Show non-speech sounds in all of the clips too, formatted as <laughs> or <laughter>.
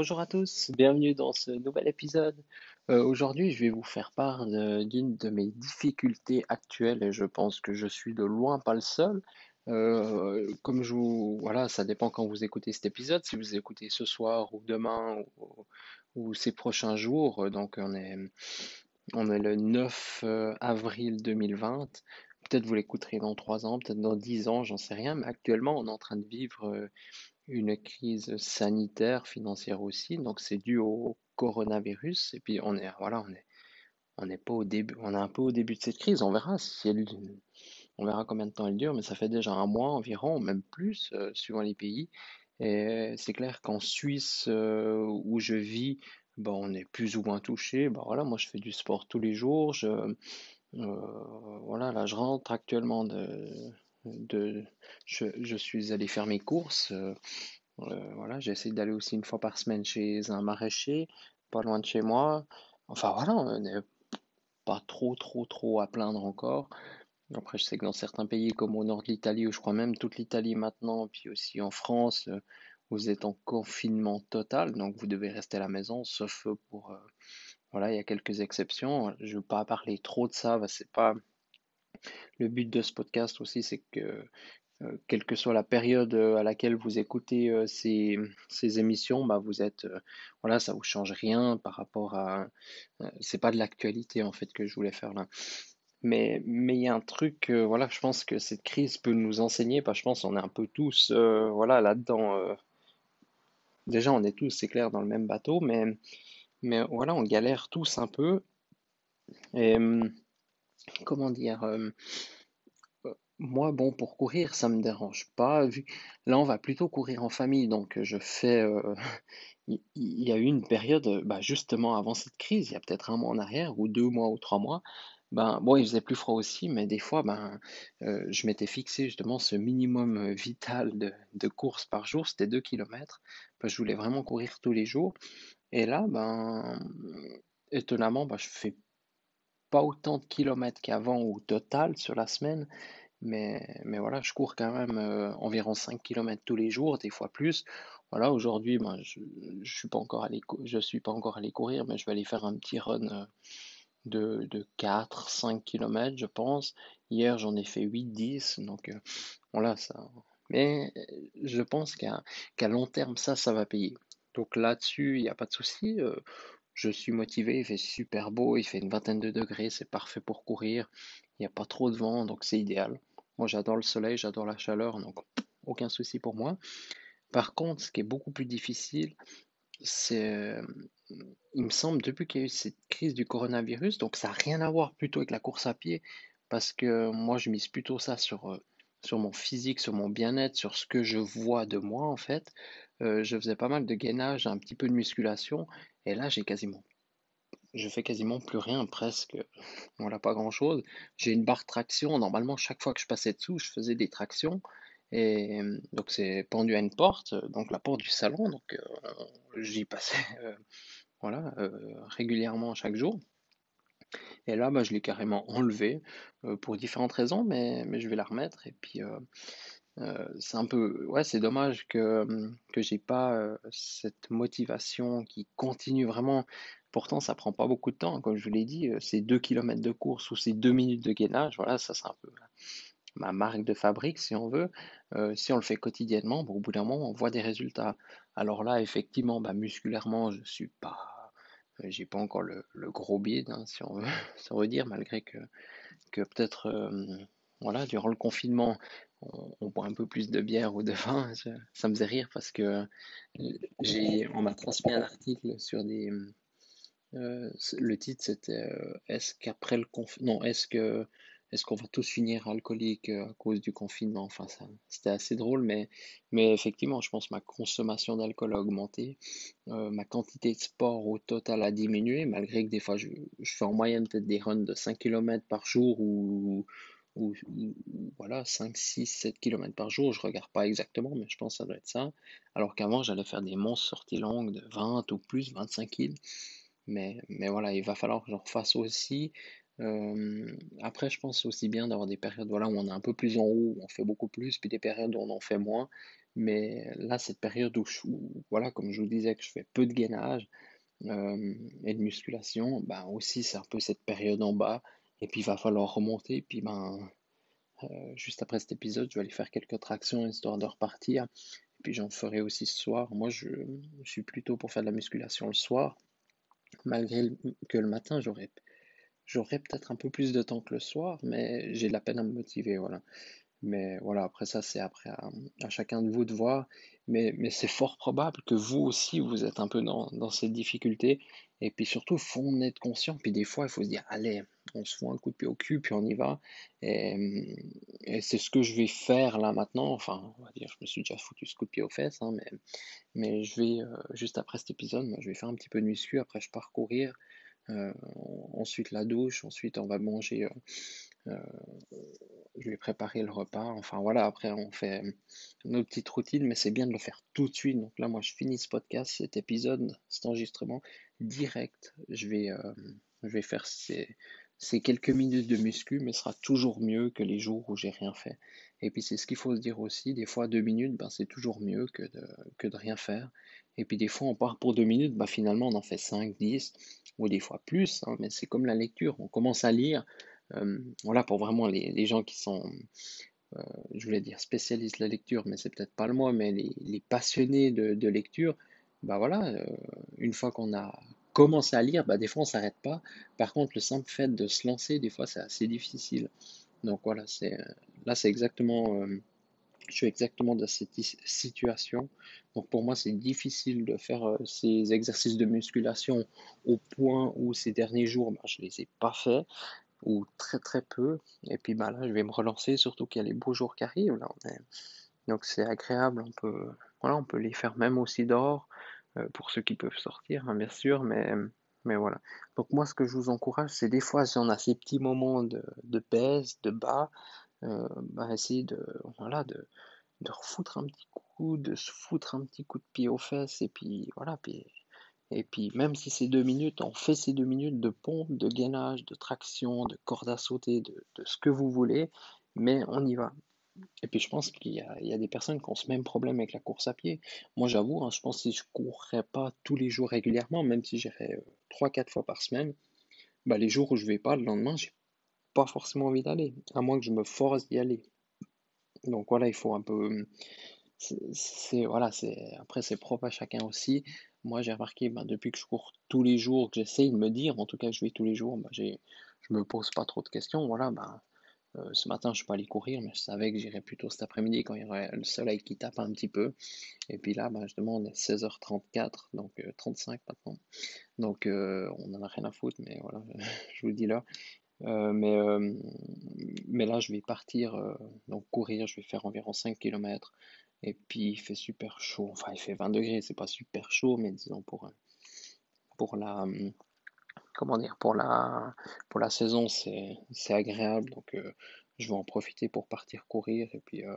Bonjour à tous, bienvenue dans ce nouvel épisode. Euh, aujourd'hui, je vais vous faire part d'une de, mes difficultés actuelles et je pense que je suis de loin pas le seul. Euh, comme je vous. Voilà, ça dépend quand vous écoutez cet épisode, si vous écoutez ce soir ou demain ou, ces prochains jours. Donc, on est, on est le 9 euh, avril 2020. Peut-être vous l'écouterez dans 3 ans, peut-être dans 10 ans, j'en sais rien, mais actuellement, on est en train de vivre une crise sanitaire, financière aussi. Donc c'est dû au coronavirus. Et puis on est, voilà, on est, on pas au début, on est un peu au début de cette crise. On verra si on verra combien de temps elle dure, mais ça fait déjà un mois environ, même plus, euh, suivant les pays. Et c'est clair qu'en Suisse, euh, où je vis, on est plus ou moins touché. Voilà, moi je fais du sport tous les jours. Je, euh, voilà, là je rentre actuellement de, de, je, je, suis allé faire mes courses. Euh, euh, voilà, j'essaie d'aller aussi une fois par semaine chez un maraîcher, pas loin de chez moi. Enfin voilà, on pas trop, trop, trop à plaindre encore. Après, je sais que dans certains pays comme au nord de l'Italie, ou je crois même toute l'Italie maintenant, puis aussi en France, euh, vous êtes en confinement total, donc vous devez rester à la maison, sauf pour... voilà, il y a quelques exceptions. Je ne veux pas parler trop de ça, c'est pas le but de ce podcast aussi, c'est que euh, quelle que soit la période euh, à laquelle vous écoutez euh, ces, émissions, bah vous êtes, voilà, ça vous change rien par rapport à, c'est pas de l'actualité en fait que je voulais faire là. Mais mais il y a un truc, voilà, je pense que cette crise peut nous enseigner, parce je pense qu'on est un peu tous, voilà, là-dedans. déjà, on est tous, c'est clair, dans le même bateau, mais mais voilà, on galère tous un peu. Et hum, comment dire, euh, euh, moi, bon, pour courir, ça me dérange pas. Vu, là, on va plutôt courir en famille, donc je fais. Euh, il y, a eu une période, bah, justement avant cette crise, il y a peut-être un mois en arrière, ou deux mois ou trois mois. Ben, bon, il faisait plus froid aussi, mais des fois, ben, je m'étais fixé justement ce minimum vital de, de course par jour, c'était 2 km. je voulais vraiment courir tous les jours. Et là, ben, étonnamment, ben, je fais pas autant de kilomètres qu'avant au total sur la semaine, mais, mais voilà, je cours quand même euh, environ 5 km tous les jours, des fois plus. Voilà, aujourd'hui, ben, je ne suis pas encore allé je suis pas encore allé courir, mais je vais aller faire un petit run euh, de, de 4-5 km, je pense. Hier, j'en ai fait 8-10, donc euh, voilà, ça. Mais je pense qu'à qu'à long terme, ça, ça va payer. Donc là-dessus, il n'y a pas de souci. Je suis motivé, il fait super beau, il fait une vingtaine de degrés, c'est parfait pour courir. Il n'y a pas trop de vent, donc c'est idéal. Moi, j'adore le soleil, j'adore la chaleur, donc aucun souci pour moi. Par contre, ce qui est beaucoup plus difficile, c'est, euh, il me semble, depuis qu'il y a eu cette crise du coronavirus, donc ça n'a rien à voir plutôt avec la course à pied, parce que moi, je mise plutôt ça sur, euh, sur mon physique, sur mon bien-être, sur ce que je vois de moi, en fait. Euh, je faisais pas mal de gainage, un petit peu de musculation, et là j'ai quasiment, je fais quasiment plus rien presque, voilà pas grand chose. J'ai une barre traction, normalement chaque fois que je passais dessous, je faisais des tractions, et donc c'est pendu à une porte, donc la porte du salon, donc euh, j'y passais <laughs> euh, voilà régulièrement chaque jour. Et là, bah, je l'ai carrément enlevé pour différentes raisons, mais, mais je vais la remettre. Et puis, euh, c'est un peu, ouais, c'est dommage que, hum, que j'ai pas euh, cette motivation qui continue vraiment. Pourtant, ça prend pas beaucoup de temps, hein, comme je vous l'ai dit, euh, c'est 2 km de course ou c'est 2 minutes de gainage, voilà, ça c'est un peu ma marque de fabrique si on veut. si on le fait quotidiennement, bon, au bout d'un moment, on voit des résultats. Alors là, effectivement, bah, musculairement, je suis pas, j'ai pas encore le, le gros bide, hein, si on veut, <laughs> si on veut dire, malgré que, que peut-être, voilà, durant le confinement, on, boit un peu plus de bière ou de vin. <laughs> ça me faisait rire parce que j'ai, on m'a transmis un article sur des. Euh, le titre c'était euh, Est-ce qu'après le confinement. Non, est-ce que est-ce qu'on va tous finir alcooliques euh, à cause du confinement? Enfin, c'était assez drôle, mais, mais effectivement, je pense que ma consommation d'alcool a augmenté. Euh, ma quantité de sport au total a diminué, malgré que des fois, je, je fais en moyenne peut-être des runs de 5 km par jour ou, ou, voilà, 5 6 7 km par jour. Je regarde pas exactement, mais je pense que ça doit être ça. Alors qu'avant, j'allais faire des monstres sorties longues de 20 ou plus, 25 kg. Mais, mais voilà, il va falloir que j'en refasse aussi. Euh, après, je pense aussi bien d'avoir des périodes voilà, où on est un peu plus en haut, où on fait beaucoup plus, puis des périodes où on en fait moins. Mais là, cette période où, voilà, comme je vous disais, que je fais peu de gainage euh, et de musculation, ben aussi c'est un peu cette période en bas. Et puis il va falloir remonter. Puis ben, euh, juste après cet épisode, je vais aller faire quelques tractions histoire de repartir. Et puis j'en ferai aussi ce soir. Moi, je, suis plutôt pour faire de la musculation le soir malgré que le matin, j'aurais peut-être un peu plus de temps que le soir, mais j'ai de la peine à me motiver, voilà. Mais voilà, après ça, c'est après à chacun de vous de voir. Mais, c'est fort probable que vous aussi, vous êtes un peu dans, dans cette difficulté. Et puis surtout, il faut en être conscient. Puis des fois, il faut se dire, allez, on se fout un coup de pied au cul, puis on y va. Et, et c'est ce que je vais faire là maintenant. Enfin, on va dire, je me suis déjà foutu ce coup de pied aux fesses, hein, mais, mais je vais, euh, juste après cet épisode, moi, je vais faire un petit peu de muscu. Après, je pars courir. Euh, ensuite, la douche. Ensuite, on va manger. euh, euh, je vais préparer le repas. Enfin voilà, après on fait nos petites routines, mais c'est bien de le faire tout de suite. Donc là, moi, je finis ce podcast, cet épisode, cet enregistrement direct. Je vais, euh, je vais faire ces, ces quelques minutes de muscu, mais ce sera toujours mieux que les jours où j'ai rien fait. Et puis c'est ce qu'il faut se dire aussi, des fois deux minutes, ben, c'est toujours mieux que de, que de rien faire. Et puis des fois on part pour deux minutes, ben, finalement on en fait 5, 10, ou des fois plus, hein, mais c'est comme la lecture, on commence à lire, euh, voilà, pour vraiment les, gens qui sont, euh, je voulais dire spécialistes de la lecture, mais c'est peut-être pas le mot, mais les, passionnés de, lecture, bah voilà, euh, une fois qu'on a commencé à lire, bah des fois on s'arrête pas. Par contre, le simple fait de se lancer, des fois c'est assez difficile. Donc voilà, c'est là c'est exactement, euh, je suis exactement dans cette situation. Donc pour moi c'est difficile de faire euh, ces exercices de musculation au point où ces derniers jours, bah, je les ai pas faits ou très très peu. Et puis bah là, je vais me relancer, surtout qu'il y a les beaux jours qui arrivent. Là, Donc c'est agréable, on peut, voilà, on peut les faire même aussi dehors, euh, pour ceux qui peuvent sortir, hein, bien sûr, mais, mais voilà. Donc moi, ce que je vous encourage, c'est des fois, si on a ces petits moments de, de baisse, de bas, euh, bah, essayer de, voilà, de, de refoutre un petit coup, de se foutre un petit coup de pied aux fesses, et puis voilà, puis et puis, même si c'est deux minutes, on fait ces deux minutes de pompe, de gainage, de traction, de corde à sauter, de, ce que vous voulez, mais on y va. Et puis, je pense qu'il y y a des personnes qui ont ce même problème avec la course à pied. Moi, j'avoue, hein, je pense que si je courrais pas tous les jours régulièrement, même si j'irais euh, trois, quatre fois par semaine, bah, les jours où je vais pas, le lendemain, j'ai pas forcément envie d'aller, à moins que je me force d'y aller. Donc voilà, il faut un peu, voilà, après, c'est propre à chacun aussi. Moi, j'ai remarqué, ben, depuis que je cours tous les jours, que j'essaye de me dire, en tout cas, je vais tous les jours, ben, j'ai, je me pose pas trop de questions. Voilà, ben, euh, ce matin, je suis pas allé courir, mais je savais que j'irais plutôt cet après-midi quand il y aurait le soleil qui tape un petit peu. Et puis là, ben, justement, on est 16h34, donc euh, 35 maintenant. Donc, euh, on en a rien à foutre, mais voilà, <laughs> je vous le dis là. Euh, mais, euh, mais là, je vais partir, euh, donc courir, je vais faire environ 5 km. Et puis, il fait super chaud. Enfin, il fait 20 degrés, c'est pas super chaud, mais disons pour, euh, pour la, hum, comment dire, pour la, pour la saison, c'est, c'est agréable. Donc, euh, je vais en profiter pour partir courir. Et puis, euh,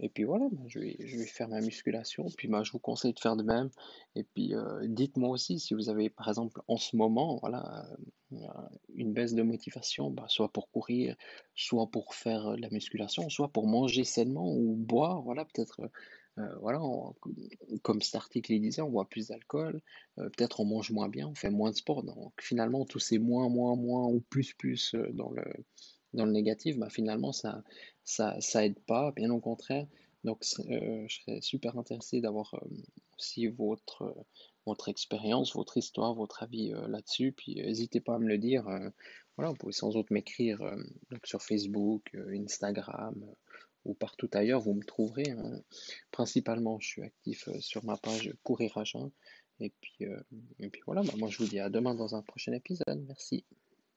et puis voilà, ben, je vais, je vais faire ma musculation. Puis ben, je vous conseille de faire de même. Et puis euh, dites-moi aussi si vous avez par exemple en ce moment voilà, euh, une baisse de motivation, ben, soit pour courir, soit pour faire euh, de la musculation, soit pour manger sainement ou boire. Voilà, peut-être, euh, euh, voilà, comme cet article il disait, on boit plus d'alcool, euh, peut-être on mange moins bien, on fait moins de sport. Donc finalement, tous ces moins, moins, moins ou plus, plus euh, dans le, dans le négatif, bah, finalement, ça, ça, ça aide pas, bien au contraire. Donc, euh, je serais super intéressé d'avoir euh, aussi votre, euh, votre expérience, votre histoire, votre avis là-dessus. Puis, n'hésitez pas à me le dire. voilà, vous pouvez sans doute m'écrire donc sur Facebook, Instagram ou partout ailleurs, vous me trouverez. hein. Principalement, je suis actif sur ma page Courir à. Et puis, et puis voilà, bah, moi je vous dis à demain dans un prochain épisode. Merci.